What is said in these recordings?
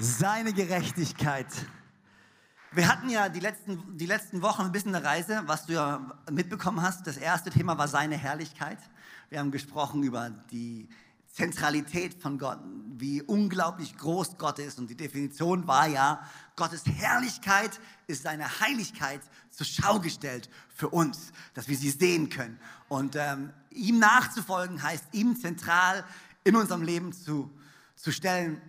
Seine Gerechtigkeit. Wir hatten ja die letzten, die letzten Wochen ein bisschen eine Reise, was du ja mitbekommen hast. Das erste Thema war seine Herrlichkeit. Wir haben gesprochen über die Zentralität von Gott, wie unglaublich groß Gott ist. Und die Definition war ja, Gottes Herrlichkeit ist seine Heiligkeit zur Schau gestellt für uns, dass wir sie sehen können. Und ähm, ihm nachzufolgen heißt, ihm zentral in unserem Leben zu, zu stellen.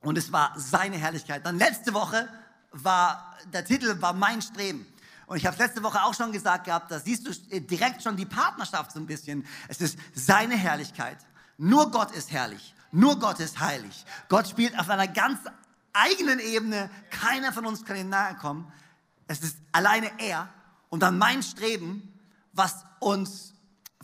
Und es war seine Herrlichkeit. Dann letzte Woche war, der Titel war Mein Streben. Und ich habe letzte Woche auch schon gesagt gehabt, da siehst du direkt schon die Partnerschaft so ein bisschen. Es ist seine Herrlichkeit. Nur Gott ist herrlich. Nur Gott ist heilig. Gott spielt auf einer ganz eigenen Ebene. Keiner von uns kann ihm nahe kommen. Es ist alleine er. Und dann mein Streben, was uns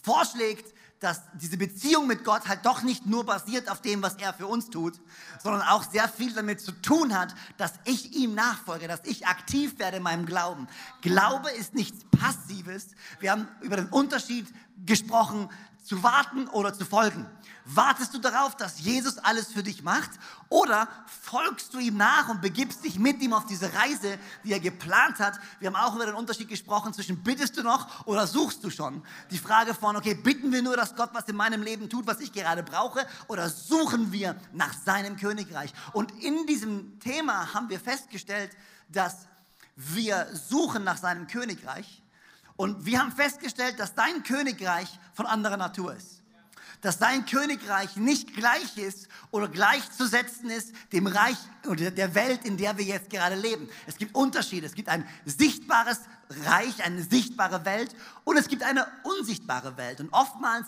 vorschlägt, dass diese Beziehung mit Gott halt doch nicht nur basiert auf dem, was er für uns tut, sondern auch sehr viel damit zu tun hat, dass ich ihm nachfolge, dass ich aktiv werde in meinem Glauben. Glaube ist nichts Passives. Wir haben über den Unterschied gesprochen, zu warten oder zu folgen. Wartest du darauf, dass Jesus alles für dich macht? Oder folgst du ihm nach und begibst dich mit ihm auf diese Reise, die er geplant hat? Wir haben auch über den Unterschied gesprochen zwischen bittest du noch oder suchst du schon? Die Frage von, okay, bitten wir nur, dass Gott was in meinem Leben tut, was ich gerade brauche? Oder suchen wir nach seinem Königreich? Und in diesem Thema haben wir festgestellt, dass wir suchen nach seinem Königreich. Und wir haben festgestellt, dass dein Königreich von anderer Natur ist dass sein Königreich nicht gleich ist oder gleichzusetzen ist dem Reich oder der Welt, in der wir jetzt gerade leben. Es gibt Unterschiede. Es gibt ein sichtbares Reich, eine sichtbare Welt und es gibt eine unsichtbare Welt. Und oftmals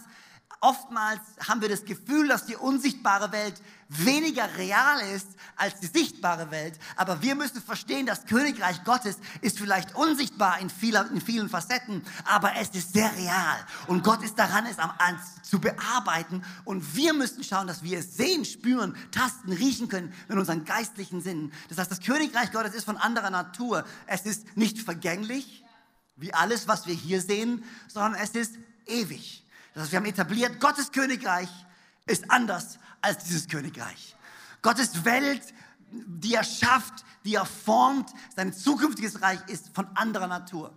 oftmals haben wir das Gefühl, dass die unsichtbare Welt weniger real ist als die sichtbare Welt. Aber wir müssen verstehen, das Königreich Gottes ist vielleicht unsichtbar in, vieler, in vielen Facetten, aber es ist sehr real. Und Gott ist daran, es am, an, zu bearbeiten. Und wir müssen schauen, dass wir es sehen, spüren, tasten, riechen können mit unseren geistlichen Sinnen. Das heißt, das Königreich Gottes ist von anderer Natur. Es ist nicht vergänglich, wie alles, was wir hier sehen, sondern es ist ewig. Das heißt, wir haben etabliert, Gottes Königreich ist anders als dieses Königreich. Gottes Welt, die er schafft, die er formt, sein zukünftiges Reich ist von anderer Natur.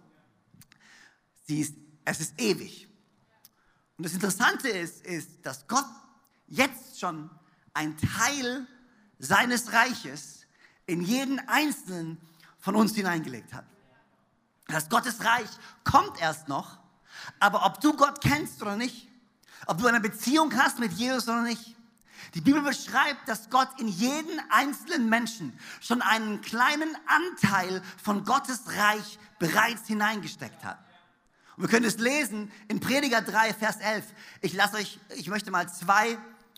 Sie ist, es ist ewig. Und das Interessante ist, ist, dass Gott jetzt schon ein Teil seines Reiches in jeden einzelnen von uns hineingelegt hat. Das Gottes Reich kommt erst noch, aber ob du Gott kennst oder nicht, ob du eine Beziehung hast mit Jesus oder nicht, die Bibel beschreibt, dass Gott in jeden einzelnen Menschen schon einen kleinen Anteil von Gottes Reich bereits hineingesteckt hat. Und wir können es lesen in Prediger 3, Vers 11. Ich lasse euch, ich möchte mal zwei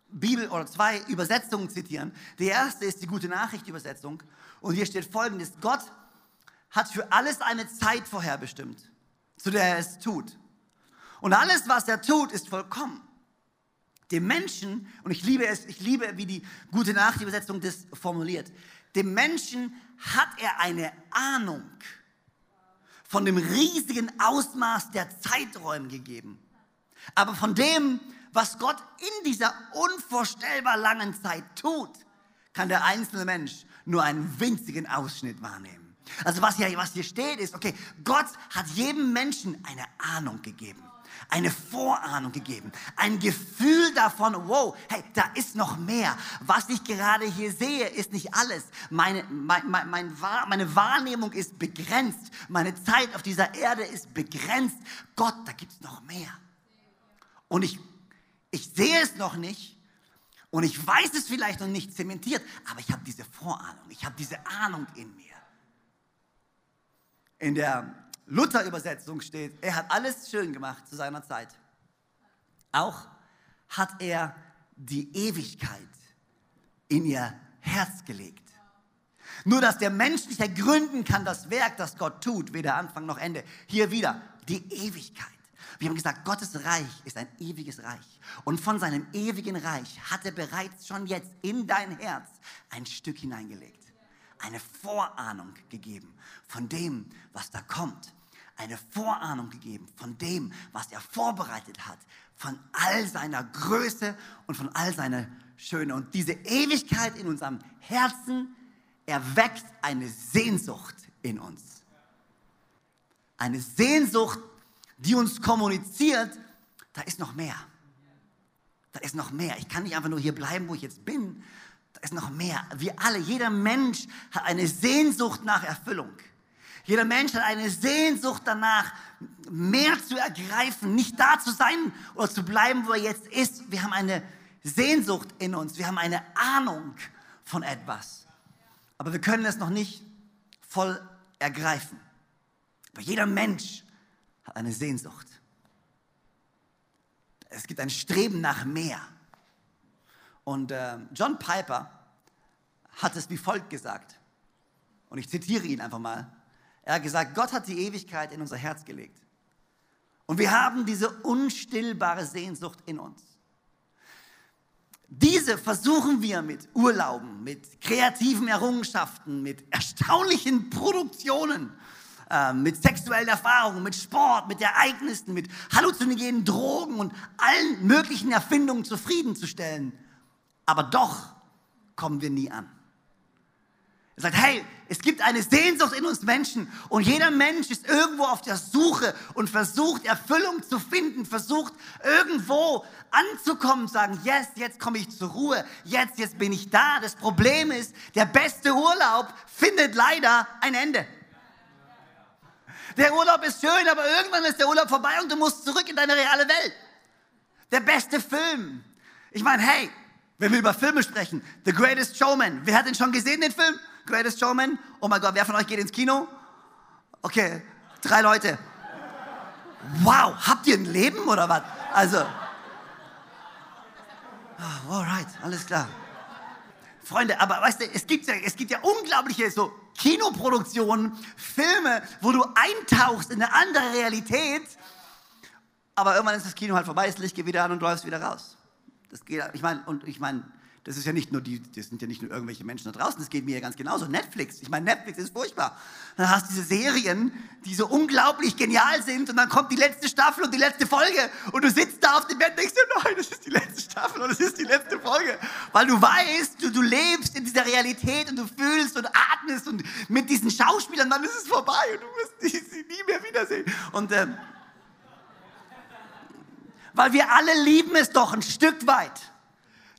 Bibel oder zwei Übersetzungen zitieren. Die erste ist die gute Nachricht Übersetzung. Und hier steht folgendes. Gott hat für alles eine Zeit vorherbestimmt, zu der er es tut. Und alles, was er tut, ist vollkommen. Dem Menschen, und ich liebe es, ich liebe, wie die gute Nachrichtübersetzung das formuliert, dem Menschen hat er eine Ahnung von dem riesigen Ausmaß der Zeiträume gegeben. Aber von dem, was Gott in dieser unvorstellbar langen Zeit tut, kann der einzelne Mensch nur einen winzigen Ausschnitt wahrnehmen. Also was hier, was hier steht ist, okay, Gott hat jedem Menschen eine Ahnung gegeben eine Vorahnung gegeben, ein Gefühl davon, wow, hey, da ist noch mehr. Was ich gerade hier sehe, ist nicht alles. Meine, mein, mein, mein, meine Wahrnehmung ist begrenzt. Meine Zeit auf dieser Erde ist begrenzt. Gott, da gibt es noch mehr. Und ich, ich sehe es noch nicht. Und ich weiß es vielleicht noch nicht zementiert, aber ich habe diese Vorahnung, ich habe diese Ahnung in mir. In der Luther-Übersetzung steht, er hat alles schön gemacht zu seiner Zeit. Auch hat er die Ewigkeit in ihr Herz gelegt. Nur dass der Mensch nicht ergründen kann, das Werk, das Gott tut, weder Anfang noch Ende. Hier wieder die Ewigkeit. Wir haben gesagt, Gottes Reich ist ein ewiges Reich. Und von seinem ewigen Reich hat er bereits schon jetzt in dein Herz ein Stück hineingelegt. Eine Vorahnung gegeben von dem, was da kommt eine Vorahnung gegeben von dem, was er vorbereitet hat, von all seiner Größe und von all seiner Schöne. Und diese Ewigkeit in unserem Herzen erweckt eine Sehnsucht in uns. Eine Sehnsucht, die uns kommuniziert, da ist noch mehr. Da ist noch mehr. Ich kann nicht einfach nur hier bleiben, wo ich jetzt bin. Da ist noch mehr. Wir alle, jeder Mensch hat eine Sehnsucht nach Erfüllung. Jeder Mensch hat eine Sehnsucht danach, mehr zu ergreifen, nicht da zu sein oder zu bleiben, wo er jetzt ist. Wir haben eine Sehnsucht in uns, wir haben eine Ahnung von etwas. Aber wir können es noch nicht voll ergreifen. Aber jeder Mensch hat eine Sehnsucht. Es gibt ein Streben nach mehr. Und äh, John Piper hat es wie folgt gesagt. Und ich zitiere ihn einfach mal. Er hat gesagt, Gott hat die Ewigkeit in unser Herz gelegt. Und wir haben diese unstillbare Sehnsucht in uns. Diese versuchen wir mit Urlauben, mit kreativen Errungenschaften, mit erstaunlichen Produktionen, äh, mit sexuellen Erfahrungen, mit Sport, mit Ereignissen, mit halluzinogenen Drogen und allen möglichen Erfindungen zufriedenzustellen. Aber doch kommen wir nie an. Er sagt, hey, es gibt eine Sehnsucht in uns Menschen und jeder Mensch ist irgendwo auf der Suche und versucht Erfüllung zu finden, versucht irgendwo anzukommen, sagen, yes, jetzt komme ich zur Ruhe, jetzt, jetzt bin ich da. Das Problem ist, der beste Urlaub findet leider ein Ende. Der Urlaub ist schön, aber irgendwann ist der Urlaub vorbei und du musst zurück in deine reale Welt. Der beste Film. Ich meine, hey, wenn wir über Filme sprechen, The Greatest Showman, wer hat den schon gesehen, den Film? Greatest Showman? Oh mein Gott, wer von euch geht ins Kino? Okay, drei Leute. Wow, habt ihr ein Leben oder was? Also, oh, alright, alles klar. Freunde, aber weißt du, es gibt ja, es gibt ja unglaubliche so Kinoproduktionen, Filme, wo du eintauchst in eine andere Realität, aber irgendwann ist das Kino halt vorbei, das Licht geht wieder an und du läufst wieder raus. Das geht, ich meine, und ich meine, das ist ja nicht nur die, das sind ja nicht nur irgendwelche Menschen da draußen, das geht mir ja ganz genauso. Netflix, ich meine, Netflix ist furchtbar. Dann hast du diese Serien, die so unglaublich genial sind und dann kommt die letzte Staffel und die letzte Folge und du sitzt da auf dem Bett und denkst dir, nein, das ist die letzte Staffel und das ist die letzte Folge. Weil du weißt, du, du lebst in dieser Realität und du fühlst und atmest und mit diesen Schauspielern, dann ist es vorbei und du wirst sie nie mehr wiedersehen. Und ähm, weil wir alle lieben es doch ein Stück weit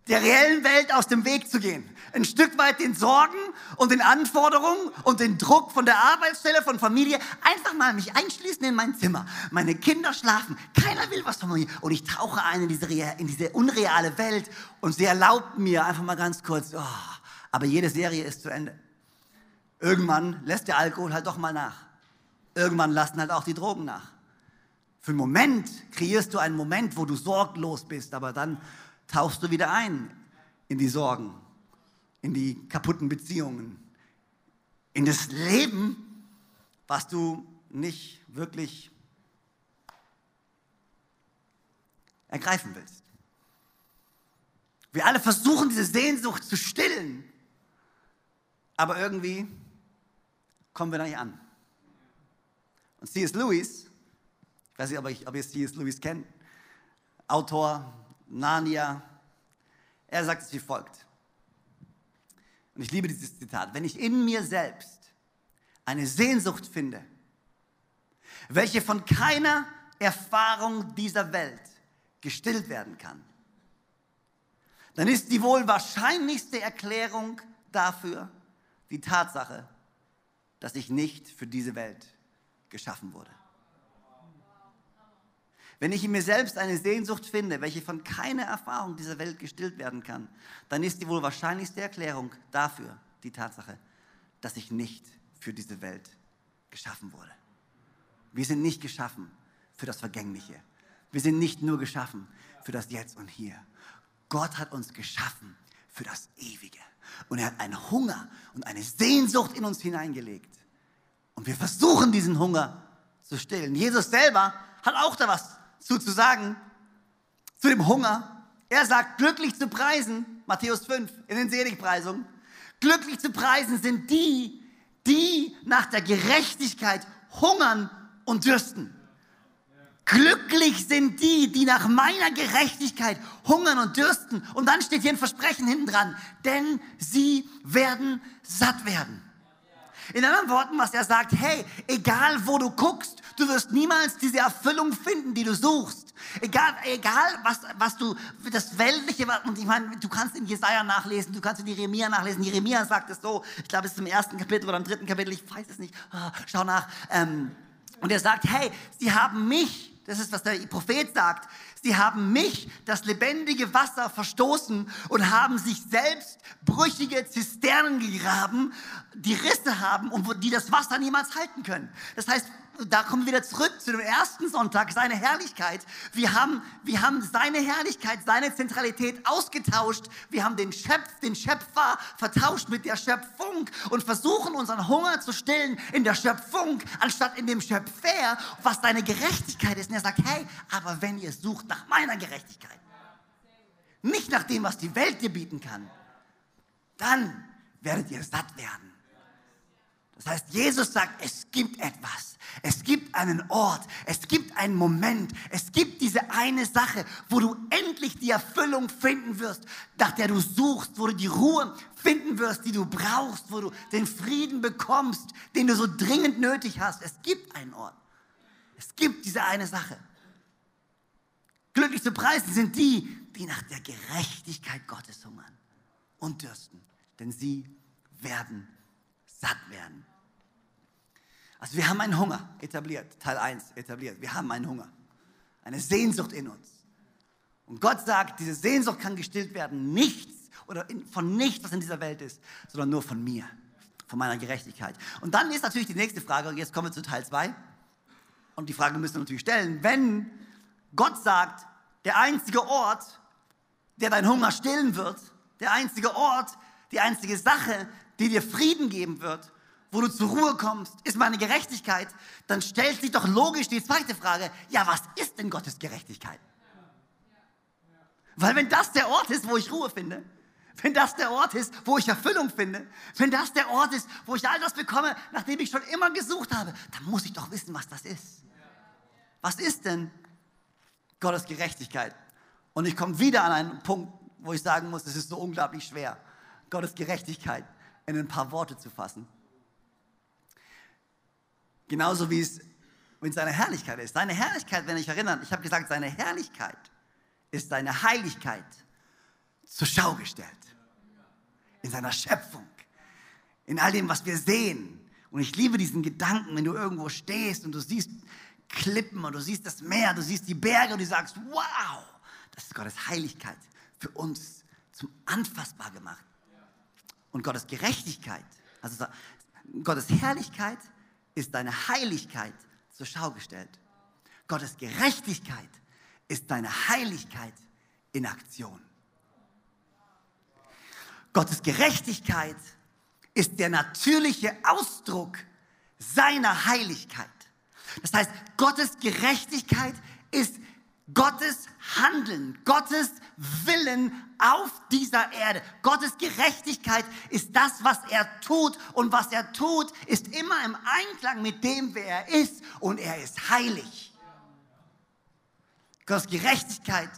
der reellen Welt aus dem Weg zu gehen. Ein Stück weit den Sorgen und den Anforderungen und den Druck von der Arbeitsstelle, von Familie. Einfach mal mich einschließen in mein Zimmer. Meine Kinder schlafen. Keiner will was von mir. Und ich tauche ein in diese, in diese unreale Welt und sie erlaubt mir einfach mal ganz kurz, oh, aber jede Serie ist zu Ende. Irgendwann lässt der Alkohol halt doch mal nach. Irgendwann lassen halt auch die Drogen nach. Für einen Moment kreierst du einen Moment, wo du sorglos bist, aber dann tauchst du wieder ein in die Sorgen, in die kaputten Beziehungen, in das Leben, was du nicht wirklich ergreifen willst. Wir alle versuchen, diese Sehnsucht zu stillen, aber irgendwie kommen wir da nicht an. Und C.S. Lewis, ich weiß nicht, ob, ihr C.S. Lewis kennt, Autor, Narnia. Er sagt es wie folgt. Und ich liebe dieses Zitat. Wenn ich in mir selbst eine Sehnsucht finde, welche von keiner Erfahrung dieser Welt gestillt werden kann, dann ist die wohl wahrscheinlichste Erklärung dafür die Tatsache, dass ich nicht für diese Welt geschaffen wurde. Wenn ich in mir selbst eine Sehnsucht finde, welche von keiner Erfahrung dieser Welt gestillt werden kann, dann ist die wohl wahrscheinlichste Erklärung dafür die Tatsache, dass ich nicht für diese Welt geschaffen wurde. Wir sind nicht geschaffen für das Vergängliche. Wir sind nicht nur geschaffen für das Jetzt und Hier. Gott hat uns geschaffen für das Ewige. Und er hat einen Hunger und eine Sehnsucht in uns hineingelegt. Und wir versuchen diesen Hunger zu stillen. Jesus selber hat auch da was zu, zu sagen zu dem Hunger. Er sagt, glücklich zu preisen, Matthäus 5 in den Seligpreisungen, glücklich zu preisen sind die, die nach der Gerechtigkeit hungern und dürsten. Glücklich sind die, die nach meiner Gerechtigkeit hungern und dürsten. Und dann steht hier ein Versprechen hinten dran, denn sie werden satt werden. In anderen Worten, was er sagt, hey, egal wo du guckst, du wirst niemals diese Erfüllung finden, die du suchst. Egal, egal was, was du, das Weltliche, und ich meine, du kannst in Jesaja nachlesen, du kannst in Jeremia nachlesen. Jeremia sagt es so, ich glaube, es ist im ersten Kapitel oder im dritten Kapitel, ich weiß es nicht, ah, schau nach. Ähm, und er sagt, hey, sie haben mich das ist, was der Prophet sagt. Sie haben mich, das lebendige Wasser, verstoßen und haben sich selbst brüchige Zisternen gegraben, die Risse haben und die das Wasser niemals halten können. Das heißt, da kommen wir wieder zurück zu dem ersten Sonntag, seine Herrlichkeit. Wir haben, wir haben seine Herrlichkeit, seine Zentralität ausgetauscht. Wir haben den, Schöpf, den Schöpfer vertauscht mit der Schöpfung und versuchen unseren Hunger zu stillen in der Schöpfung, anstatt in dem Schöpfer, was seine Gerechtigkeit ist. Und er sagt, hey, aber wenn ihr sucht nach meiner Gerechtigkeit, nicht nach dem, was die Welt dir bieten kann, dann werdet ihr satt werden. Das heißt, Jesus sagt, es gibt etwas. Es gibt einen Ort, es gibt einen Moment, es gibt diese eine Sache, wo du endlich die Erfüllung finden wirst, nach der du suchst, wo du die Ruhe finden wirst, die du brauchst, wo du den Frieden bekommst, den du so dringend nötig hast. Es gibt einen Ort. Es gibt diese eine Sache. Glücklich zu preisen sind die, die nach der Gerechtigkeit Gottes hungern und dürsten, denn sie werden satt werden. Also wir haben einen Hunger etabliert, Teil 1 etabliert. Wir haben einen Hunger, eine Sehnsucht in uns. Und Gott sagt, diese Sehnsucht kann gestillt werden, nichts oder von nichts, was in dieser Welt ist, sondern nur von mir, von meiner Gerechtigkeit. Und dann ist natürlich die nächste Frage, und jetzt kommen wir zu Teil 2. Und die Frage müssen wir natürlich stellen, wenn Gott sagt, der einzige Ort, der deinen Hunger stillen wird, der einzige Ort, die einzige Sache, die dir Frieden geben wird, wo du zur Ruhe kommst, ist meine Gerechtigkeit, dann stellt sich doch logisch die zweite Frage, ja, was ist denn Gottes Gerechtigkeit? Weil wenn das der Ort ist, wo ich Ruhe finde, wenn das der Ort ist, wo ich Erfüllung finde, wenn das der Ort ist, wo ich all das bekomme, nachdem ich schon immer gesucht habe, dann muss ich doch wissen, was das ist. Was ist denn Gottes Gerechtigkeit? Und ich komme wieder an einen Punkt, wo ich sagen muss, es ist so unglaublich schwer, Gottes Gerechtigkeit in ein paar Worte zu fassen. Genauso wie es mit seiner Herrlichkeit ist. Seine Herrlichkeit, wenn ich erinnere, ich habe gesagt, seine Herrlichkeit ist seine Heiligkeit zur Schau gestellt. In seiner Schöpfung, in all dem, was wir sehen. Und ich liebe diesen Gedanken, wenn du irgendwo stehst und du siehst Klippen und du siehst das Meer, du siehst die Berge und du sagst, wow, das ist Gottes Heiligkeit für uns zum Anfassbar gemacht. Und Gottes Gerechtigkeit, also Gottes Herrlichkeit ist deine Heiligkeit zur Schau gestellt. Gottes Gerechtigkeit ist deine Heiligkeit in Aktion. Gottes Gerechtigkeit ist der natürliche Ausdruck seiner Heiligkeit. Das heißt, Gottes Gerechtigkeit ist Gottes Handeln, Gottes Willen auf dieser Erde. Gottes Gerechtigkeit ist das, was er tut. Und was er tut, ist immer im Einklang mit dem, wer er ist. Und er ist heilig. Gottes Gerechtigkeit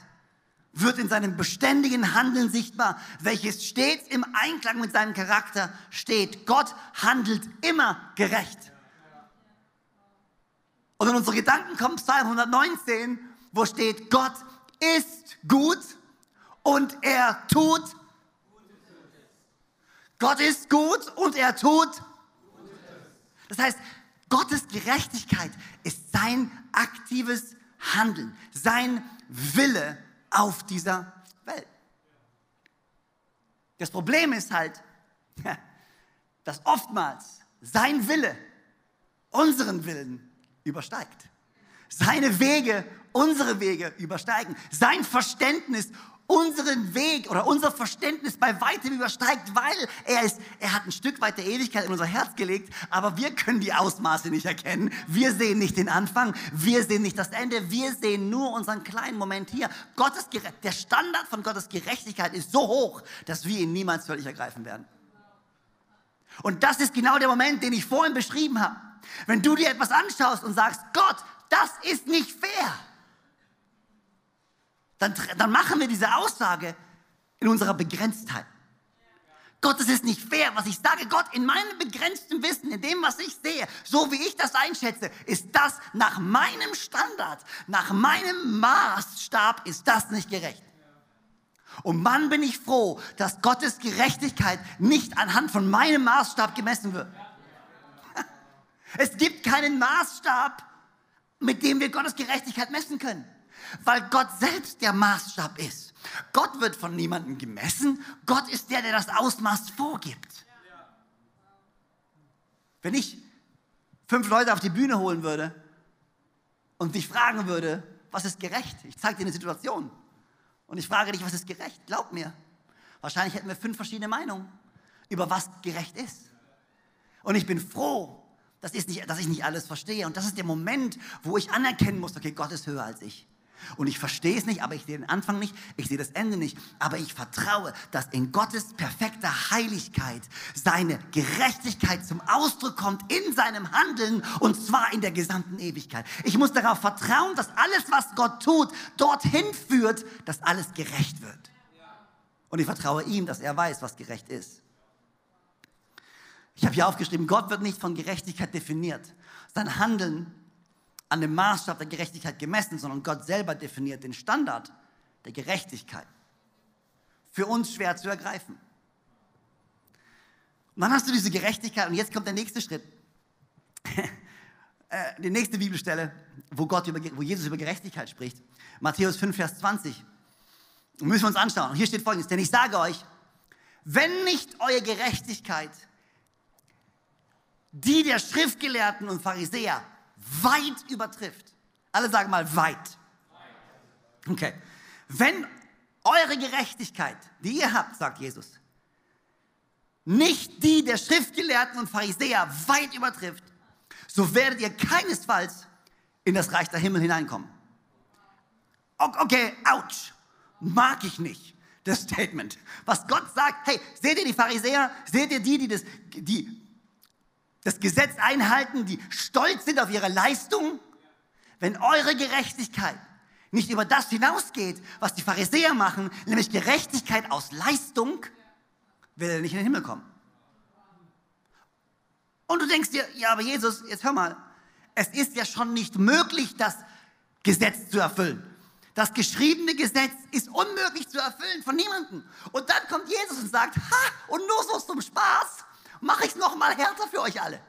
wird in seinem beständigen Handeln sichtbar, welches stets im Einklang mit seinem Charakter steht. Gott handelt immer gerecht. Und in unsere Gedanken kommt Psalm 119, wo steht, Gott ist gut und er tut. Gott ist gut und er tut. Das heißt, Gottes Gerechtigkeit ist sein aktives Handeln, sein Wille auf dieser Welt. Das Problem ist halt, dass oftmals sein Wille unseren Willen übersteigt. Seine Wege unsere Wege übersteigen. Sein Verständnis unseren Weg oder unser Verständnis bei weitem übersteigt, weil er ist, er hat ein Stück weit der Ewigkeit in unser Herz gelegt, aber wir können die Ausmaße nicht erkennen. Wir sehen nicht den Anfang, wir sehen nicht das Ende, wir sehen nur unseren kleinen Moment hier. Gottes, der Standard von Gottes Gerechtigkeit ist so hoch, dass wir ihn niemals völlig ergreifen werden. Und das ist genau der Moment, den ich vorhin beschrieben habe. Wenn du dir etwas anschaust und sagst, Gott, das ist nicht fair. Dann, dann machen wir diese Aussage in unserer Begrenztheit. Gott, es ist nicht fair, was ich sage. Gott, in meinem begrenzten Wissen, in dem, was ich sehe, so wie ich das einschätze, ist das nach meinem Standard, nach meinem Maßstab, ist das nicht gerecht. Und wann bin ich froh, dass Gottes Gerechtigkeit nicht anhand von meinem Maßstab gemessen wird. Es gibt keinen Maßstab, mit dem wir Gottes Gerechtigkeit messen können, weil Gott selbst der Maßstab ist. Gott wird von niemandem gemessen. Gott ist der, der das Ausmaß vorgibt. Wenn ich fünf Leute auf die Bühne holen würde und dich fragen würde, was ist gerecht? Ich zeige dir eine Situation und ich frage dich, was ist gerecht? Glaub mir. Wahrscheinlich hätten wir fünf verschiedene Meinungen über was gerecht ist. Und ich bin froh, dass ich, nicht, dass ich nicht alles verstehe. Und das ist der Moment, wo ich anerkennen muss, okay, Gott ist höher als ich. Und ich verstehe es nicht, aber ich sehe den Anfang nicht, ich sehe das Ende nicht. Aber ich vertraue, dass in Gottes perfekter Heiligkeit seine Gerechtigkeit zum Ausdruck kommt in seinem Handeln und zwar in der gesamten Ewigkeit. Ich muss darauf vertrauen, dass alles, was Gott tut, dorthin führt, dass alles gerecht wird. Und ich vertraue ihm, dass er weiß, was gerecht ist. Ich habe hier aufgeschrieben, Gott wird nicht von Gerechtigkeit definiert. Sein Handeln an dem Maßstab der Gerechtigkeit gemessen, sondern Gott selber definiert den Standard der Gerechtigkeit. Für uns schwer zu ergreifen. Und dann hast du diese Gerechtigkeit und jetzt kommt der nächste Schritt. Äh, die nächste Bibelstelle, wo, Gott über, wo Jesus über Gerechtigkeit spricht. Matthäus 5, Vers 20. Und müssen wir uns anschauen. Und hier steht folgendes, denn ich sage euch, wenn nicht eure Gerechtigkeit die der Schriftgelehrten und Pharisäer weit übertrifft. Alle sagen mal weit. Okay. Wenn eure Gerechtigkeit, die ihr habt, sagt Jesus, nicht die der Schriftgelehrten und Pharisäer weit übertrifft, so werdet ihr keinesfalls in das Reich der Himmel hineinkommen. Okay, ouch, mag ich nicht, das Statement. Was Gott sagt, hey, seht ihr die Pharisäer, seht ihr die, die das, die das Gesetz einhalten, die stolz sind auf ihre Leistung, wenn eure Gerechtigkeit nicht über das hinausgeht, was die Pharisäer machen, nämlich Gerechtigkeit aus Leistung, will er nicht in den Himmel kommen. Und du denkst dir, ja, aber Jesus, jetzt hör mal, es ist ja schon nicht möglich, das Gesetz zu erfüllen. Das geschriebene Gesetz ist unmöglich zu erfüllen von niemandem. Und dann kommt Jesus und sagt, ha, und nur so zum Spaß, mache ich es noch mal härter für euch alle.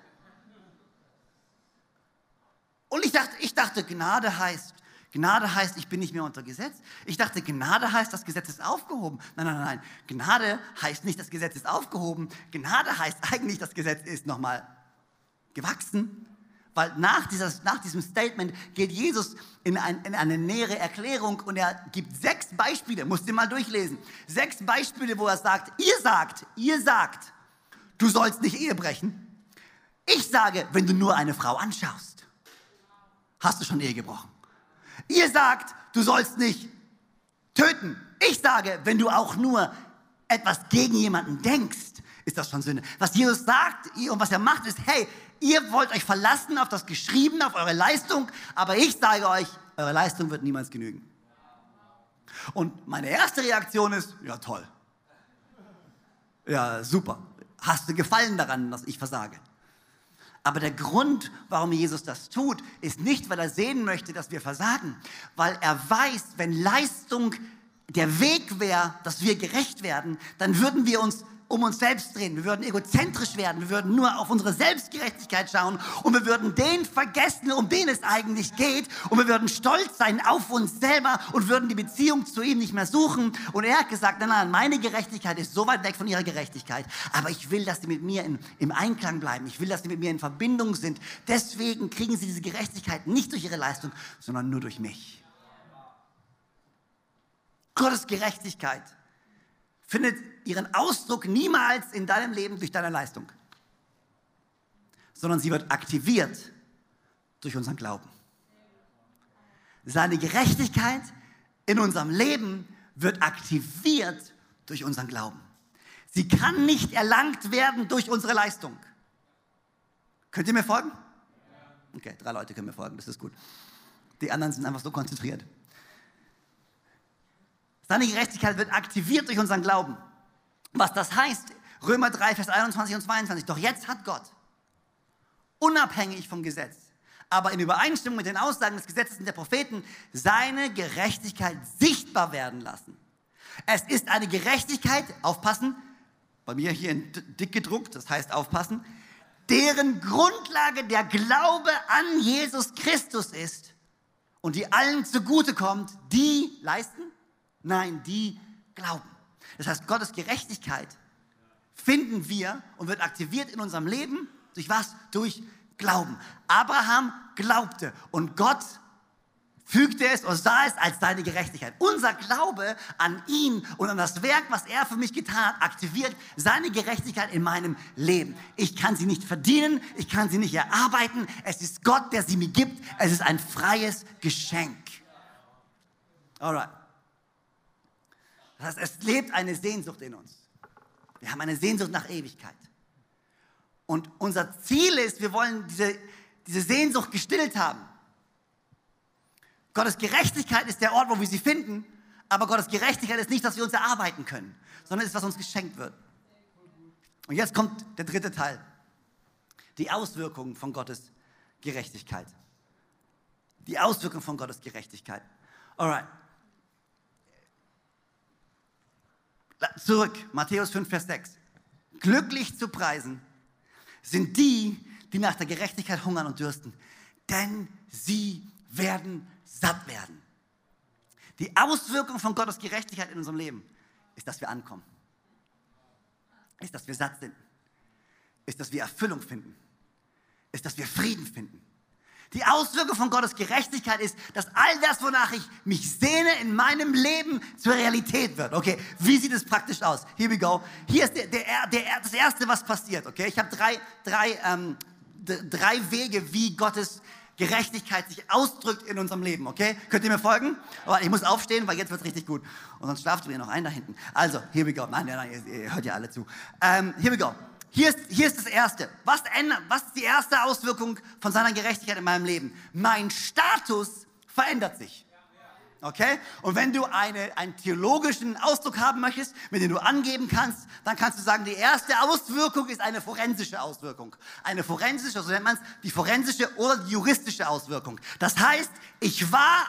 Und ich dachte, ich dachte, Gnade heißt, Gnade heißt, ich bin nicht mehr unter Gesetz. Ich dachte, Gnade heißt, das Gesetz ist aufgehoben. Nein, nein, nein. Gnade heißt nicht, das Gesetz ist aufgehoben. Gnade heißt eigentlich, das Gesetz ist nochmal gewachsen. Weil nach, dieses, nach diesem Statement geht Jesus in, ein, in, eine nähere Erklärung und er gibt sechs Beispiele, musst du mal durchlesen. Sechs Beispiele, wo er sagt, ihr sagt, ihr sagt, du sollst nicht Ehe brechen. Ich sage, wenn du nur eine Frau anschaust, hast du schon Ehe gebrochen. Ihr sagt, du sollst nicht töten. Ich sage, wenn du auch nur etwas gegen jemanden denkst, ist das schon Sünde. Was Jesus sagt und was er macht, ist, hey, ihr wollt euch verlassen auf das Geschriebene, auf eure Leistung, aber ich sage euch, eure Leistung wird niemals genügen. Und meine erste Reaktion ist, ja toll. Ja, super hast du Gefallen daran, dass ich versage. Aber der Grund, warum Jesus das tut, ist nicht, weil er sehen möchte, dass wir versagen, weil er weiß, wenn Leistung der Weg wäre, dass wir gerecht werden, dann würden wir uns um uns selbst drehen. Wir würden egozentrisch werden. Wir würden nur auf unsere Selbstgerechtigkeit schauen und wir würden den vergessen, um den es eigentlich geht. Und wir würden stolz sein auf uns selber und würden die Beziehung zu ihm nicht mehr suchen. Und er hat gesagt, nein, nein, meine Gerechtigkeit ist so weit weg von ihrer Gerechtigkeit. Aber ich will, dass sie mit mir in, im Einklang bleiben. Ich will, dass sie mit mir in Verbindung sind. Deswegen kriegen sie diese Gerechtigkeit nicht durch ihre Leistung, sondern nur durch mich. Gottes Gerechtigkeit findet ihren Ausdruck niemals in deinem Leben durch deine Leistung, sondern sie wird aktiviert durch unseren Glauben. Seine Gerechtigkeit in unserem Leben wird aktiviert durch unseren Glauben. Sie kann nicht erlangt werden durch unsere Leistung. Könnt ihr mir folgen? Okay, drei Leute können mir folgen, das ist gut. Die anderen sind einfach so konzentriert. Seine Gerechtigkeit wird aktiviert durch unseren Glauben. Was das heißt, Römer 3, Vers 21 und 22. Doch jetzt hat Gott, unabhängig vom Gesetz, aber in Übereinstimmung mit den Aussagen des Gesetzes und der Propheten, seine Gerechtigkeit sichtbar werden lassen. Es ist eine Gerechtigkeit, aufpassen, bei mir hier in dick gedruckt, das heißt aufpassen, deren Grundlage der Glaube an Jesus Christus ist und die allen zugutekommt, die leisten? Nein, die glauben. Das heißt, Gottes Gerechtigkeit finden wir und wird aktiviert in unserem Leben durch was? Durch Glauben. Abraham glaubte und Gott fügte es und sah es als seine Gerechtigkeit. Unser Glaube an ihn und an das Werk, was er für mich getan hat, aktiviert seine Gerechtigkeit in meinem Leben. Ich kann sie nicht verdienen, ich kann sie nicht erarbeiten. Es ist Gott, der sie mir gibt. Es ist ein freies Geschenk. Alright. Das heißt, es lebt eine Sehnsucht in uns. Wir haben eine Sehnsucht nach Ewigkeit. Und unser Ziel ist, wir wollen diese, diese Sehnsucht gestillt haben. Gottes Gerechtigkeit ist der Ort, wo wir sie finden, aber Gottes Gerechtigkeit ist nicht, dass wir uns erarbeiten können, sondern ist, was uns geschenkt wird. Und jetzt kommt der dritte Teil. Die Auswirkungen von Gottes Gerechtigkeit. Die Auswirkungen von Gottes Gerechtigkeit. Alright. Zurück, Matthäus 5, Vers 6. Glücklich zu preisen sind die, die nach der Gerechtigkeit hungern und dürsten, denn sie werden satt werden. Die Auswirkung von Gottes Gerechtigkeit in unserem Leben ist, dass wir ankommen. Ist, dass wir satt sind. Ist, dass wir Erfüllung finden. Ist, dass wir Frieden finden. Die Auswirkung von Gottes Gerechtigkeit ist, dass all das, wonach ich mich sehne, in meinem Leben zur Realität wird. Okay, wie sieht es praktisch aus? Here we go. Hier ist der, der, der, das Erste, was passiert. Okay, ich habe drei, drei, ähm, drei Wege, wie Gottes Gerechtigkeit sich ausdrückt in unserem Leben, okay? Könnt ihr mir folgen? Aber ich muss aufstehen, weil jetzt wird es richtig gut. Und sonst schlaft ihr noch ein da hinten. Also, here we go. Nein, nein, nein, ihr, ihr hört ja alle zu. Ähm, here we go. Hier ist, hier ist das Erste. Was, ändert, was ist die erste Auswirkung von seiner Gerechtigkeit in meinem Leben? Mein Status verändert sich. Okay? Und wenn du eine, einen theologischen Ausdruck haben möchtest, mit dem du angeben kannst, dann kannst du sagen, die erste Auswirkung ist eine forensische Auswirkung. Eine forensische, so nennt man es, die forensische oder die juristische Auswirkung. Das heißt, ich war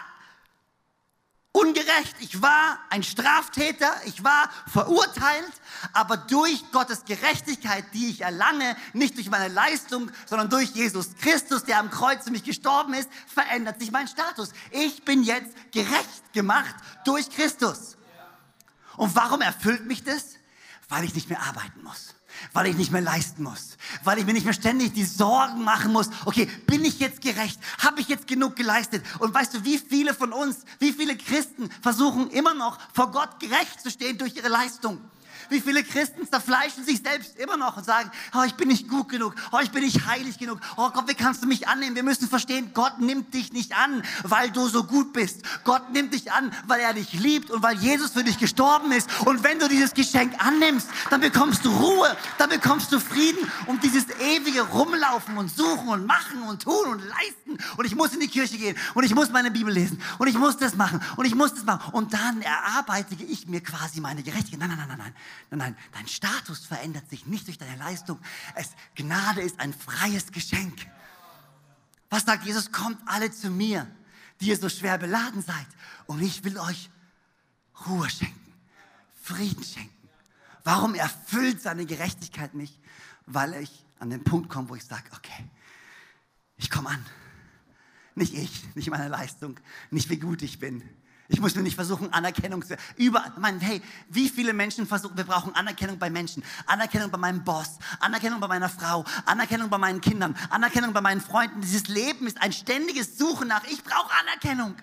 ungerecht, ich war ein Straftäter, ich war verurteilt, aber durch Gottes Gerechtigkeit, die ich erlange, nicht durch meine Leistung, sondern durch Jesus Christus, der am Kreuz für mich gestorben ist, verändert sich mein Status. Ich bin jetzt gerecht gemacht durch Christus. Und warum erfüllt mich das? Weil ich nicht mehr arbeiten muss weil ich nicht mehr leisten muss, weil ich mir nicht mehr ständig die Sorgen machen muss, okay, bin ich jetzt gerecht, habe ich jetzt genug geleistet? Und weißt du, wie viele von uns, wie viele Christen versuchen immer noch vor Gott gerecht zu stehen durch ihre Leistung? Wie viele Christen zerfleischen sich selbst immer noch und sagen, oh, ich bin nicht gut genug, oh, ich bin nicht heilig genug, oh Gott, wie kannst du mich annehmen? Wir müssen verstehen, Gott nimmt dich nicht an, weil du so gut bist. Gott nimmt dich an, weil er dich liebt und weil Jesus für dich gestorben ist. Und wenn du dieses Geschenk annimmst, dann bekommst du Ruhe, dann bekommst du Frieden und dieses ewige Rumlaufen und Suchen und Machen und Tun und Leisten. Und ich muss in die Kirche gehen und ich muss meine Bibel lesen und ich muss das machen und ich muss das machen. Und dann erarbeite ich mir quasi meine Gerechtigkeit. Nein, nein, nein, nein. Nein, nein, dein Status verändert sich nicht durch deine Leistung. Es, Gnade ist ein freies Geschenk. Was sagt Jesus? Kommt alle zu mir, die ihr so schwer beladen seid. Und ich will euch Ruhe schenken, Frieden schenken. Warum erfüllt seine Gerechtigkeit mich? Weil ich an den Punkt komme, wo ich sage, okay, ich komme an. Nicht ich, nicht meine Leistung, nicht wie gut ich bin, ich muss mir nicht versuchen, Anerkennung zu. Über, mein, hey, wie viele Menschen versuchen, wir brauchen Anerkennung bei Menschen, Anerkennung bei meinem Boss, Anerkennung bei meiner Frau, Anerkennung bei meinen Kindern, Anerkennung bei meinen Freunden. Dieses Leben ist ein ständiges Suchen nach, ich brauche Anerkennung.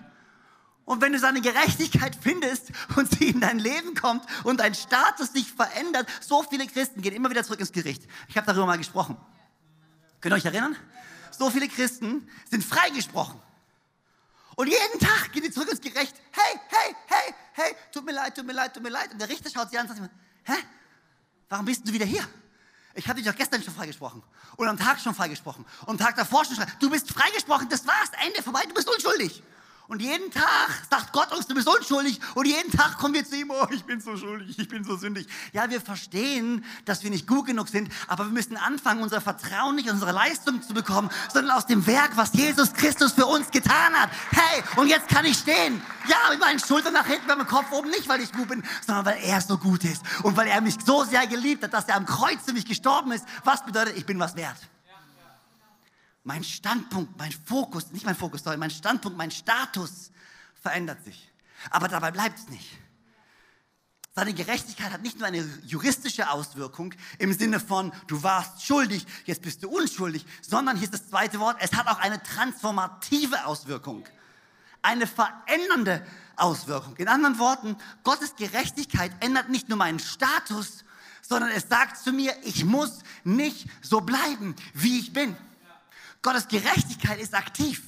Und wenn du seine Gerechtigkeit findest und sie in dein Leben kommt und dein Status sich verändert, so viele Christen gehen immer wieder zurück ins Gericht. Ich habe darüber mal gesprochen. Könnt ihr euch erinnern? So viele Christen sind freigesprochen. Und jeden Tag geht die zurück ins Gericht. Hey, hey, hey, hey, tut mir leid, tut mir leid, tut mir leid. Und der Richter schaut sie an und sagt, hä? Warum bist du wieder hier? Ich habe dich doch gestern schon freigesprochen. Und am Tag schon freigesprochen. Und am Tag davor schon. Du bist freigesprochen, das war's, Ende vorbei, du bist unschuldig. Und jeden Tag sagt Gott uns, du bist unschuldig. Und jeden Tag kommen wir zu ihm, oh, ich bin so schuldig, ich bin so sündig. Ja, wir verstehen, dass wir nicht gut genug sind, aber wir müssen anfangen, unser Vertrauen nicht aus unserer Leistung zu bekommen, sondern aus dem Werk, was Jesus Christus für uns getan hat. Hey, und jetzt kann ich stehen. Ja, mit meinen Schultern nach hinten, mit meinem Kopf oben, nicht weil ich gut bin, sondern weil er so gut ist. Und weil er mich so sehr geliebt hat, dass er am Kreuz für mich gestorben ist. Was bedeutet, ich bin was wert mein Standpunkt, mein Fokus, nicht mein Fokus, sondern mein Standpunkt, mein Status verändert sich. Aber dabei bleibt es nicht. Seine Gerechtigkeit hat nicht nur eine juristische Auswirkung im Sinne von, du warst schuldig, jetzt bist du unschuldig, sondern hier ist das zweite Wort, es hat auch eine transformative Auswirkung. Eine verändernde Auswirkung. In anderen Worten, Gottes Gerechtigkeit ändert nicht nur meinen Status, sondern es sagt zu mir, ich muss nicht so bleiben, wie ich bin. Gottes Gerechtigkeit ist aktiv.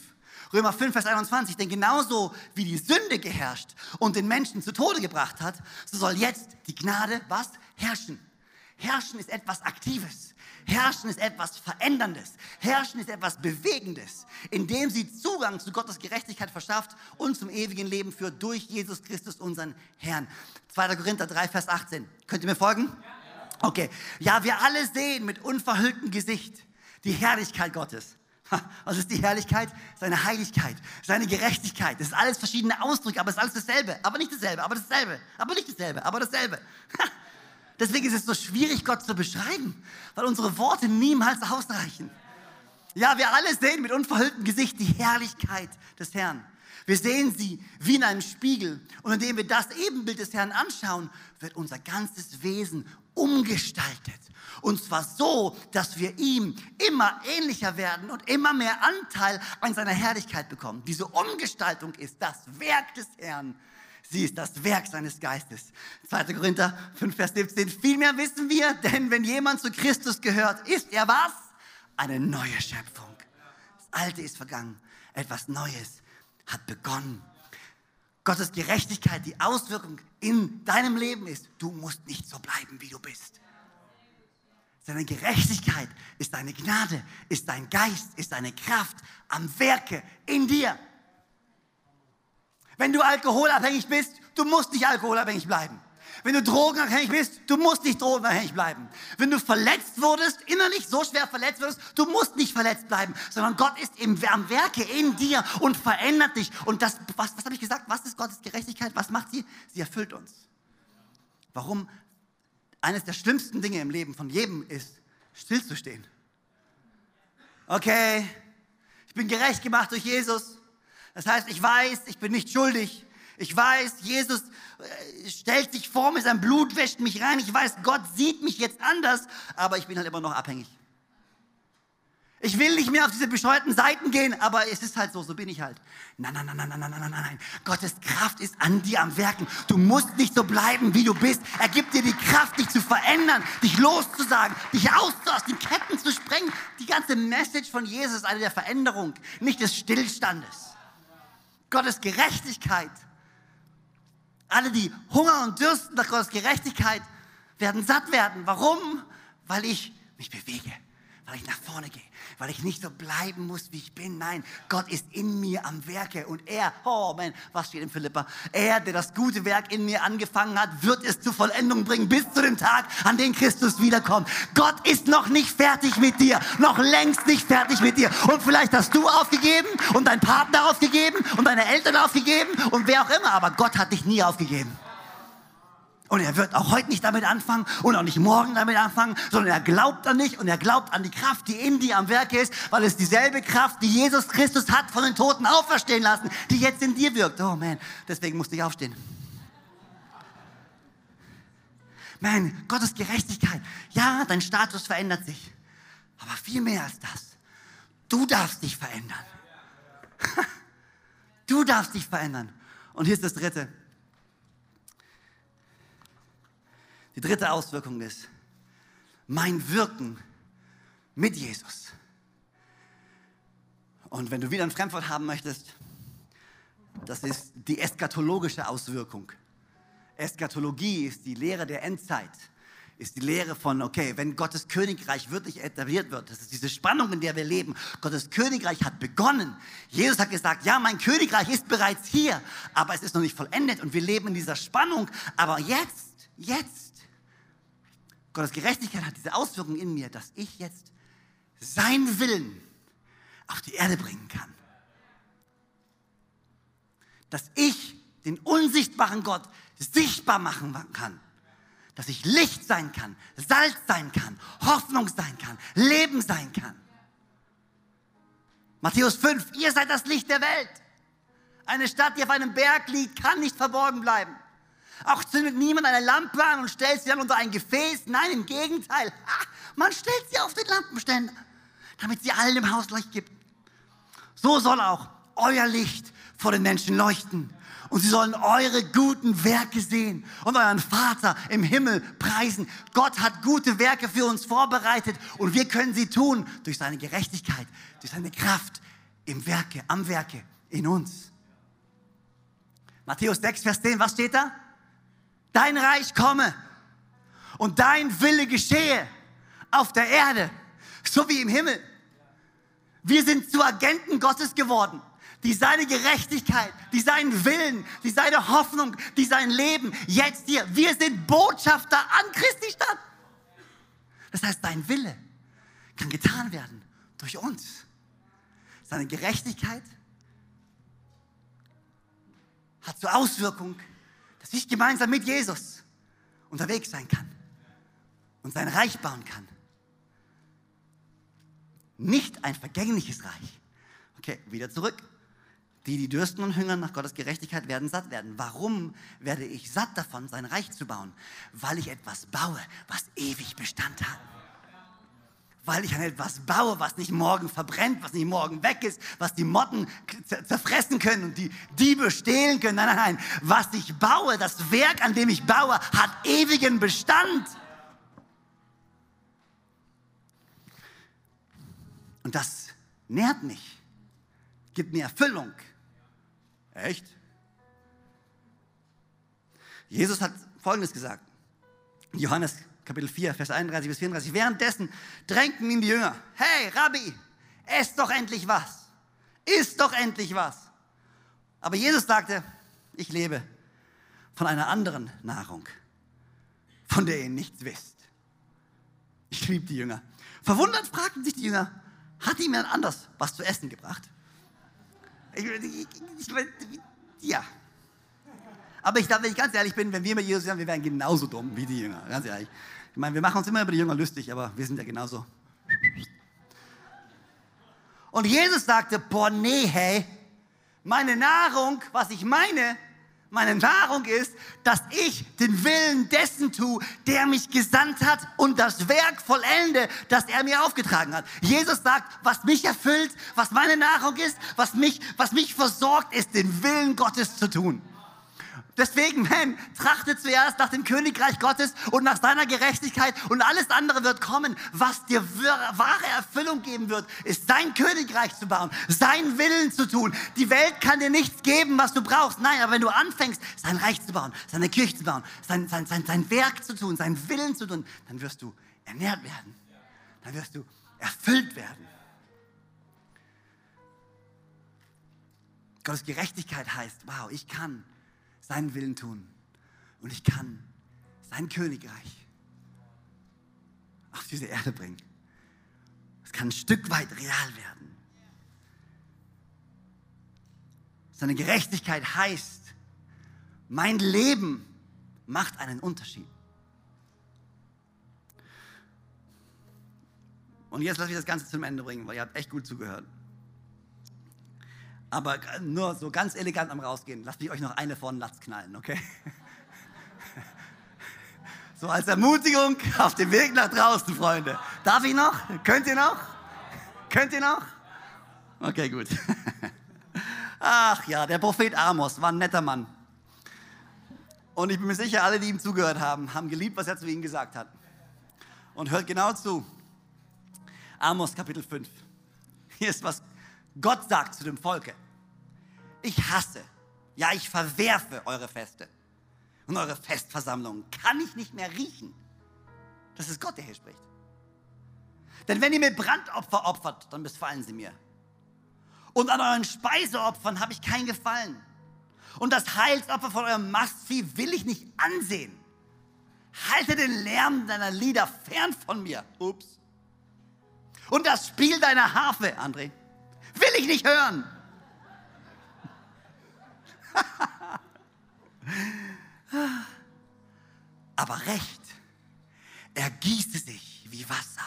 Römer 5, Vers 21, denn genauso wie die Sünde geherrscht und den Menschen zu Tode gebracht hat, so soll jetzt die Gnade was? Herrschen. Herrschen ist etwas Aktives. Herrschen ist etwas Veränderndes. Herrschen ist etwas Bewegendes, indem sie Zugang zu Gottes Gerechtigkeit verschafft und zum ewigen Leben führt durch Jesus Christus, unseren Herrn. 2. Korinther 3, Vers 18. Könnt ihr mir folgen? Okay. Ja, wir alle sehen mit unverhülltem Gesicht die Herrlichkeit Gottes. Was ist die Herrlichkeit? Seine Heiligkeit, seine Gerechtigkeit. Das ist alles verschiedene Ausdrücke, aber es ist alles dasselbe. Aber nicht dasselbe, aber dasselbe. Aber nicht dasselbe, aber dasselbe. Deswegen ist es so schwierig, Gott zu beschreiben, weil unsere Worte niemals ausreichen. Ja, wir alle sehen mit unverhülltem Gesicht die Herrlichkeit des Herrn. Wir sehen sie wie in einem Spiegel. Und indem wir das Ebenbild des Herrn anschauen, wird unser ganzes Wesen umgestaltet. Und zwar so, dass wir ihm immer ähnlicher werden und immer mehr Anteil an seiner Herrlichkeit bekommen. Diese Umgestaltung ist das Werk des Herrn. Sie ist das Werk seines Geistes. 2. Korinther 5, Vers 17. Vielmehr wissen wir, denn wenn jemand zu Christus gehört, ist er was? Eine neue Schöpfung. Das Alte ist vergangen. Etwas Neues hat begonnen. Gottes Gerechtigkeit, die Auswirkung in deinem Leben ist, du musst nicht so bleiben, wie du bist. Seine Gerechtigkeit ist deine Gnade, ist dein Geist, ist deine Kraft am Werke in dir. Wenn du alkoholabhängig bist, du musst nicht alkoholabhängig bleiben. Wenn du drogenabhängig bist, du musst nicht drogenabhängig bleiben. Wenn du verletzt wurdest, innerlich so schwer verletzt wurdest, du musst nicht verletzt bleiben, sondern Gott ist im, am Werke in dir und verändert dich. Und das, was, was habe ich gesagt? Was ist Gottes Gerechtigkeit? Was macht sie? Sie erfüllt uns. Warum? Eines der schlimmsten Dinge im Leben von jedem ist, stillzustehen. Okay, ich bin gerecht gemacht durch Jesus. Das heißt, ich weiß, ich bin nicht schuldig. Ich weiß, Jesus äh, stellt sich vor mir, sein Blut wäscht mich rein. Ich weiß, Gott sieht mich jetzt anders, aber ich bin halt immer noch abhängig. Ich will nicht mehr auf diese bescheuerten Seiten gehen, aber es ist halt so, so bin ich halt. Nein, nein, nein, nein, nein, nein, nein, nein. Gottes Kraft ist an dir am Werken. Du musst nicht so bleiben, wie du bist. Er gibt dir die Kraft, dich zu verändern, dich loszusagen, dich auszulassen, die Ketten zu sprengen. Die ganze Message von Jesus ist eine der Veränderung, nicht des Stillstandes. Gottes Gerechtigkeit. Alle, die Hunger und Dürsten nach Gottes Gerechtigkeit, werden satt werden. Warum? Weil ich mich bewege weil ich nach vorne gehe, weil ich nicht so bleiben muss, wie ich bin. Nein, Gott ist in mir am Werke und er, oh man, was steht in Philippa? Er, der das gute Werk in mir angefangen hat, wird es zur Vollendung bringen bis zu dem Tag, an dem Christus wiederkommt. Gott ist noch nicht fertig mit dir, noch längst nicht fertig mit dir. Und vielleicht hast du aufgegeben und dein Partner aufgegeben und deine Eltern aufgegeben und wer auch immer, aber Gott hat dich nie aufgegeben. Und er wird auch heute nicht damit anfangen und auch nicht morgen damit anfangen, sondern er glaubt an dich und er glaubt an die Kraft, die in dir am Werk ist, weil es dieselbe Kraft, die Jesus Christus hat von den Toten auferstehen lassen, die jetzt in dir wirkt. Oh man, deswegen musste ich aufstehen. Man, Gottes Gerechtigkeit. Ja, dein Status verändert sich. Aber viel mehr als das. Du darfst dich verändern. Du darfst dich verändern. Und hier ist das Dritte. Die dritte Auswirkung ist mein Wirken mit Jesus. Und wenn du wieder ein Fremdwort haben möchtest, das ist die eschatologische Auswirkung. Eschatologie ist die Lehre der Endzeit. ist die Lehre von, okay, wenn Gottes Königreich wirklich etabliert wird, das ist diese Spannung, in der wir leben. Gottes Königreich hat begonnen. Jesus hat gesagt, ja, mein Königreich ist bereits hier, aber es ist noch nicht vollendet und wir leben in dieser Spannung. Aber jetzt, jetzt, Gottes Gerechtigkeit hat diese Auswirkung in mir, dass ich jetzt seinen Willen auf die Erde bringen kann. Dass ich den unsichtbaren Gott sichtbar machen kann dass ich Licht sein kann, Salz sein kann, Hoffnung sein kann, Leben sein kann. Matthäus 5, ihr seid das Licht der Welt. Eine Stadt, die auf einem Berg liegt, kann nicht verborgen bleiben. Auch zündet niemand eine Lampe an und stellt sie dann unter ein Gefäß. Nein, im Gegenteil. Man stellt sie auf den Lampenständer, damit sie allen im Haus Licht gibt. So soll auch euer Licht vor den Menschen leuchten, und sie sollen eure guten Werke sehen und euren Vater im Himmel preisen. Gott hat gute Werke für uns vorbereitet und wir können sie tun durch seine Gerechtigkeit, durch seine Kraft im Werke, am Werke in uns. Matthäus 6, Vers 10, was steht da? Dein Reich komme und dein Wille geschehe auf der Erde, so wie im Himmel. Wir sind zu Agenten Gottes geworden die seine Gerechtigkeit, die seinen Willen, die seine Hoffnung, die sein Leben jetzt hier. Wir sind Botschafter an Christi Stadt. Das heißt, sein Wille kann getan werden durch uns. Seine Gerechtigkeit hat zur Auswirkung, ich gemeinsam mit Jesus unterwegs sein kann und sein Reich bauen kann. Nicht ein vergängliches Reich. Okay, wieder zurück. Die, die dürsten und hungern nach Gottes Gerechtigkeit, werden satt werden. Warum werde ich satt davon, sein Reich zu bauen? Weil ich etwas baue, was ewig Bestand hat. Weil ich an etwas baue, was nicht morgen verbrennt, was nicht morgen weg ist, was die Motten zerfressen können und die Diebe stehlen können. Nein, nein, nein. Was ich baue, das Werk, an dem ich baue, hat ewigen Bestand. Und das nährt mich, gibt mir Erfüllung. Echt? Jesus hat Folgendes gesagt. Johannes Kapitel 4, Vers 31 bis 34. Währenddessen drängten ihn die Jünger. Hey, Rabbi, ess doch endlich was. Iss doch endlich was. Aber Jesus sagte, ich lebe von einer anderen Nahrung, von der ihr nichts wisst. Ich liebe die Jünger. Verwundert fragten sich die Jünger, hat ihm jemand anders was zu essen gebracht? Ich, ich, ich, ja. Aber ich glaube, wenn ich ganz ehrlich bin, wenn wir mit Jesus sind, wir wären genauso dumm wie die Jünger. Ganz ehrlich. Ich meine, wir machen uns immer über die Jünger lustig, aber wir sind ja genauso. Und Jesus sagte, boah, nee, hey, meine Nahrung, was ich meine, meine Nahrung ist, dass ich den Willen dessen tue, der mich gesandt hat und das Werk vollende, das er mir aufgetragen hat. Jesus sagt, was mich erfüllt, was meine Nahrung ist, was mich, was mich versorgt, ist den Willen Gottes zu tun. Deswegen, man, trachte zuerst nach dem Königreich Gottes und nach seiner Gerechtigkeit und alles andere wird kommen. Was dir wahre Erfüllung geben wird, ist sein Königreich zu bauen, seinen Willen zu tun. Die Welt kann dir nichts geben, was du brauchst. Nein, aber wenn du anfängst, sein Reich zu bauen, seine Kirche zu bauen, sein, sein, sein, sein Werk zu tun, seinen Willen zu tun, dann wirst du ernährt werden. Dann wirst du erfüllt werden. Gottes Gerechtigkeit heißt, wow, ich kann seinen Willen tun. Und ich kann sein Königreich auf diese Erde bringen. Es kann ein Stück weit real werden. Seine Gerechtigkeit heißt, mein Leben macht einen Unterschied. Und jetzt lasse ich das Ganze zum Ende bringen, weil ihr habt echt gut zugehört. Aber nur so ganz elegant am Rausgehen. Lasst mich euch noch eine vor den Latz knallen, okay? So als Ermutigung auf dem Weg nach draußen, Freunde. Darf ich noch? Könnt ihr noch? Könnt ihr noch? Okay, gut. Ach ja, der Prophet Amos war ein netter Mann. Und ich bin mir sicher, alle, die ihm zugehört haben, haben geliebt, was er zu ihnen gesagt hat. Und hört genau zu. Amos Kapitel 5. Hier ist was Gott sagt zu dem Volke ich hasse, ja, ich verwerfe eure Feste und eure Festversammlungen. Kann ich nicht mehr riechen. Das ist Gott, der hier spricht. Denn wenn ihr mir Brandopfer opfert, dann missfallen sie mir. Und an euren Speiseopfern habe ich kein Gefallen. Und das Heilsopfer von eurem Mastvieh will ich nicht ansehen. Halte den Lärm deiner Lieder fern von mir. Ups. Und das Spiel deiner Harfe, André, will ich nicht hören. Aber Recht ergieße sich wie Wasser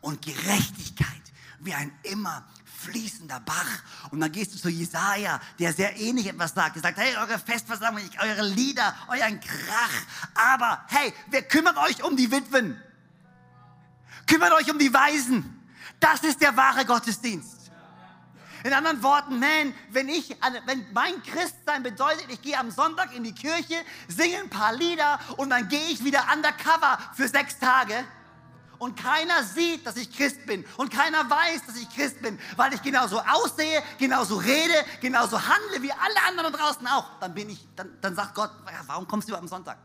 und Gerechtigkeit wie ein immer fließender Bach. Und dann gehst du zu Jesaja, der sehr ähnlich etwas sagt. Er sagt, hey, eure Festversammlung, eure Lieder, euren Krach. Aber hey, wer kümmert euch um die Witwen? Kümmert euch um die Waisen. Das ist der wahre Gottesdienst. In anderen Worten, man, wenn ich, wenn mein Christsein bedeutet, ich gehe am Sonntag in die Kirche, singe ein paar Lieder und dann gehe ich wieder undercover für sechs Tage und keiner sieht, dass ich Christ bin und keiner weiß, dass ich Christ bin, weil ich genauso aussehe, genauso rede, genauso handle wie alle anderen draußen auch, dann bin ich, dann, dann sagt Gott, warum kommst du am Sonntag?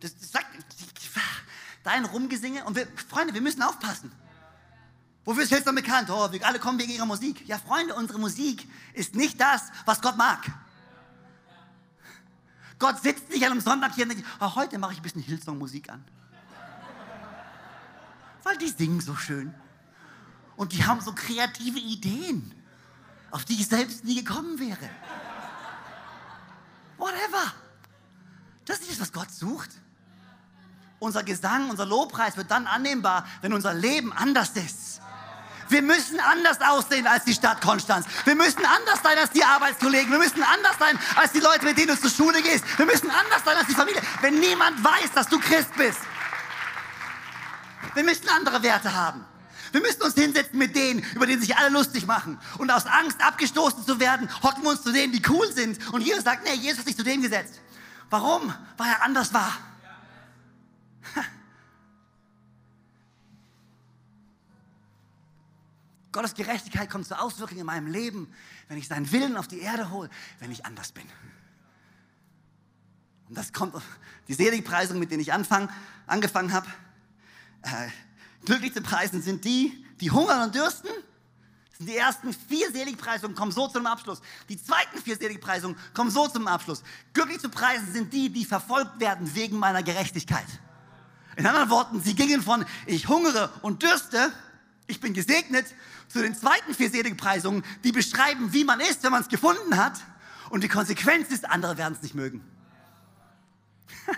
Das sagt, dein Rumgesinge und wir, Freunde, wir müssen aufpassen. Wofür ist Hillsong bekannt? Oh, alle kommen wegen ihrer Musik. Ja, Freunde, unsere Musik ist nicht das, was Gott mag. Gott sitzt nicht an einem Sonntag hier und denkt, oh, heute mache ich ein bisschen Hillsong-Musik an. Weil die singen so schön. Und die haben so kreative Ideen, auf die ich selbst nie gekommen wäre. Whatever. Das ist nicht das, was Gott sucht. Unser Gesang, unser Lobpreis wird dann annehmbar, wenn unser Leben anders ist. Wir müssen anders aussehen als die Stadt Konstanz. Wir müssen anders sein als die Arbeitskollegen. Wir müssen anders sein als die Leute, mit denen du zur Schule gehst. Wir müssen anders sein als die Familie. Wenn niemand weiß, dass du Christ bist. Wir müssen andere Werte haben. Wir müssen uns hinsetzen mit denen, über denen sich alle lustig machen. Und aus Angst, abgestoßen zu werden, hocken wir uns zu denen, die cool sind. Und Jesus sagt, nee, Jesus hat sich zu dem gesetzt. Warum? Weil er anders war. Gottes Gerechtigkeit kommt zur Auswirkung in meinem Leben, wenn ich seinen Willen auf die Erde hole, wenn ich anders bin. Und das kommt die Seligpreisung, mit denen ich anfang, angefangen habe. Äh, glücklich zu preisen sind die, die hungern und dürsten. Das sind die ersten vier Seligpreisungen, kommen so zum Abschluss. Die zweiten vier Seligpreisungen kommen so zum Abschluss. Glücklich zu preisen sind die, die verfolgt werden wegen meiner Gerechtigkeit. In anderen Worten, sie gingen von ich hungere und dürste, ich bin gesegnet, zu den zweiten vier Seligpreisungen, die beschreiben, wie man ist, wenn man es gefunden hat. Und die Konsequenz ist, andere werden es nicht mögen.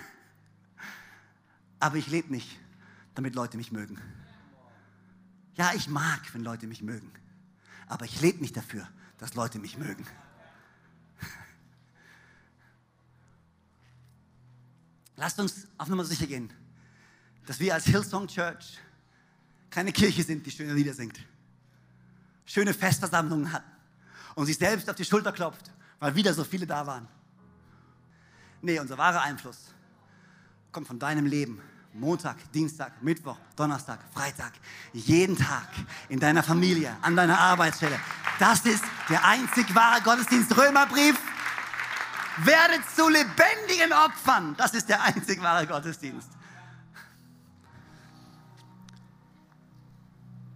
Aber ich lebe nicht, damit Leute mich mögen. Ja, ich mag, wenn Leute mich mögen. Aber ich lebe nicht dafür, dass Leute mich mögen. Lasst uns auf Nummer sicher gehen, dass wir als Hillsong Church keine Kirche sind, die schöne Lieder singt schöne Festversammlungen hat und sich selbst auf die Schulter klopft, weil wieder so viele da waren. Nee, unser wahrer Einfluss kommt von deinem Leben. Montag, Dienstag, Mittwoch, Donnerstag, Freitag, jeden Tag in deiner Familie, an deiner Arbeitsstelle. Das ist der einzig wahre Gottesdienst. Römerbrief. Werdet zu lebendigen Opfern. Das ist der einzig wahre Gottesdienst.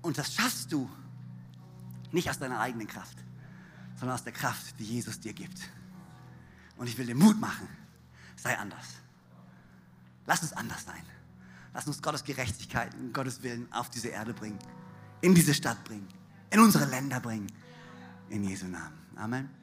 Und das schaffst du nicht aus deiner eigenen Kraft, sondern aus der Kraft, die Jesus dir gibt. Und ich will dir Mut machen. Sei anders. Lass uns anders sein. Lass uns Gottes Gerechtigkeit und Gottes Willen auf diese Erde bringen. In diese Stadt bringen. In unsere Länder bringen. In Jesu Namen. Amen.